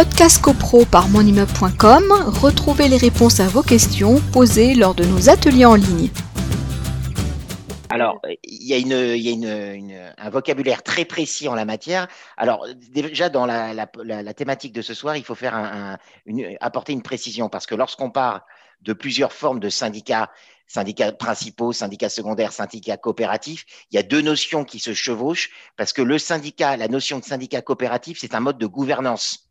Podcast CoPro par monimmeuble.com, retrouvez les réponses à vos questions posées lors de nos ateliers en ligne. Alors, il y a, un vocabulaire très précis en la matière. Alors, déjà, dans la, thématique de ce soir, il faut faire apporter une précision parce que lorsqu'on parle de plusieurs formes de syndicats, syndicats principaux, syndicats secondaires, syndicats coopératifs, il y a deux notions qui se chevauchent parce que le syndicat, la notion de syndicat coopératif, c'est un mode de gouvernance.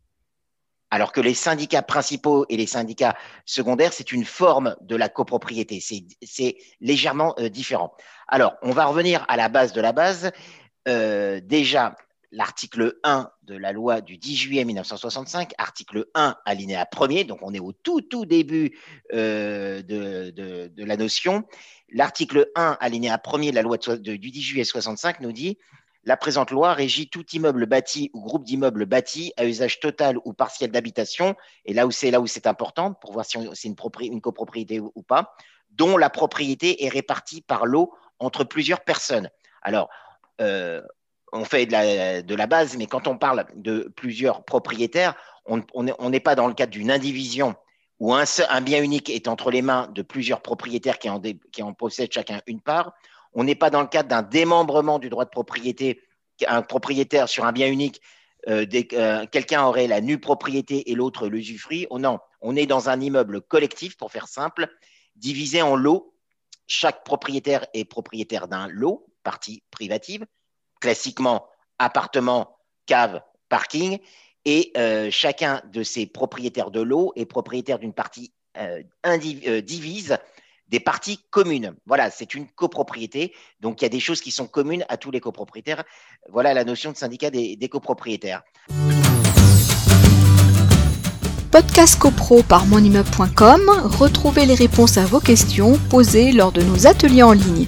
Alors que les syndicats principaux et les syndicats secondaires, c'est une forme de la copropriété. C'est légèrement euh, différent. Alors, on va revenir à la base de la base. Euh, déjà, l'article 1 de la loi du 10 juillet 1965, article 1, alinéa 1er, donc on est au tout, tout début euh, de, la notion. L'article 1, alinéa 1er de la loi du 10 juillet 65 nous dit la présente loi régit tout immeuble bâti ou groupe d'immeubles bâtis à usage total ou partiel d'habitation, et là où c'est là où c'est important pour voir si c'est une, copropriété ou, pas, dont la propriété est répartie par lot entre plusieurs personnes. Alors, euh, on fait de la, base, mais quand on parle de plusieurs propriétaires, on n'est pas dans le cadre d'une indivision où un, bien unique est entre les mains de plusieurs propriétaires qui en possèdent chacun une part. On n'est pas dans le cadre d'un démembrement du droit de propriété, un propriétaire sur un bien unique, euh, euh, quelqu'un aurait la nue propriété et l'autre l'usufruit. Oh non, on est dans un immeuble collectif, pour faire simple, divisé en lots. Chaque propriétaire est propriétaire d'un lot, partie privative, classiquement appartement, cave, parking, et euh, chacun de ces propriétaires de lots est propriétaire d'une partie divise des parties communes. Voilà, c'est une copropriété. Donc, il y a des choses qui sont communes à tous les copropriétaires. Voilà la notion de syndicat des, copropriétaires. Podcast CoPro par monimmeuble.com, retrouvez les réponses à vos questions posées lors de nos ateliers en ligne.